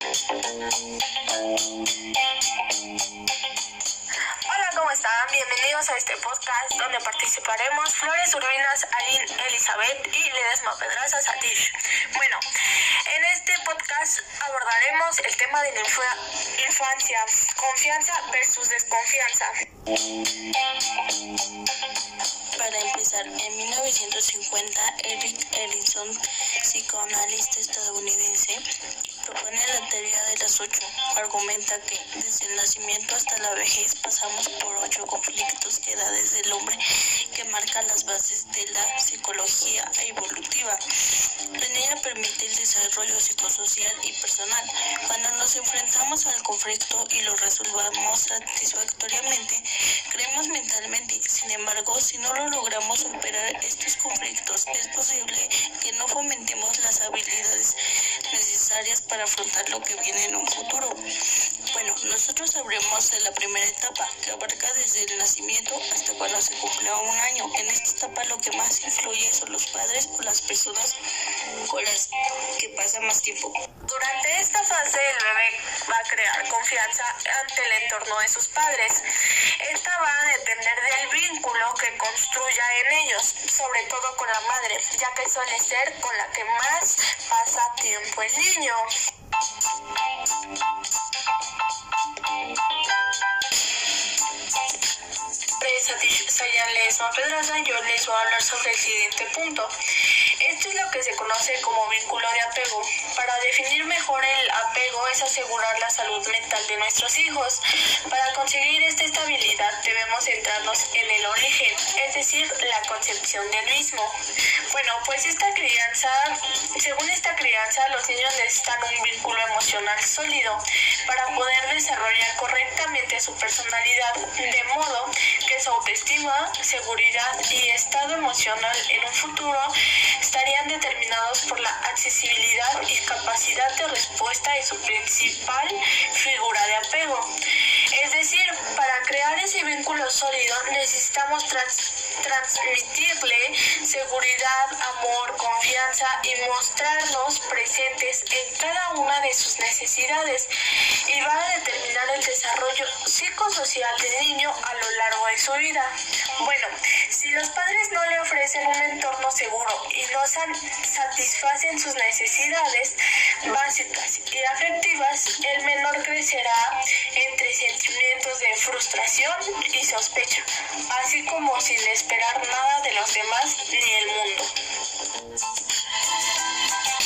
Hola, ¿cómo están? Bienvenidos a este podcast donde participaremos Flores Urbinas, Aline Elizabeth y Ledesma Pedraza Satish. Bueno, en este podcast abordaremos el tema de la infancia, confianza versus desconfianza. En 1950, Eric Ellison, psicoanalista estadounidense, propone la teoría de las ocho. Argumenta que desde el nacimiento hasta la vejez pasamos por ocho conflictos de edades del hombre que marcan las bases de la psicología evolutiva. En ella permite el desarrollo psicosocial y personal. Cuando nos enfrentamos al conflicto y lo resolvamos satisfactoriamente, creemos mentalmente. Sin embargo, si no lo logramos superar estos conflictos, es posible que no fomentemos las habilidades necesarias para afrontar lo que viene en un futuro. Bueno, nosotros hablemos de la primera etapa, que abarca desde el nacimiento hasta cuando se cumple un año. En esta etapa lo que más influye son los padres o las personas con las que pasan más tiempo. Durante esta fase el bebé va a crear confianza ante el entorno de sus padres. Esta va a depender del vínculo que construya en ellos, sobre todo con la madre, ya que suele ser con la que más pasa tiempo el niño. Soy Alesma Pedraza y yo les voy a hablar sobre el siguiente punto. Esto es lo que se conoce como vínculo de apego. Para definir mejor el apego es asegurar la salud mental de nuestros hijos. Para conseguir esta estabilidad debemos centrarnos en el origen, es decir, la concepción del mismo. Bueno, pues esta crianza, según esta crianza, los niños necesitan un vínculo emocional sólido para poder desarrollar su personalidad, de modo que su autoestima, seguridad y estado emocional en un futuro estarían determinados por la accesibilidad y capacidad de respuesta de su principal figura de apego. Es decir, para crear ese vínculo sólido necesitamos transmitirle seguridad, amor, confianza y mostrarnos presentes en cada una de sus necesidades y va a determinar el desarrollo psicosocial del niño a lo largo de su vida. Bueno, si los padres no le ofrecen un entorno seguro y no satisfacen sus necesidades básicas y afectivas, el menor crecerá entre sentimientos de frustración y sospecha, así como sin esperar nada de los demás ni el mundo.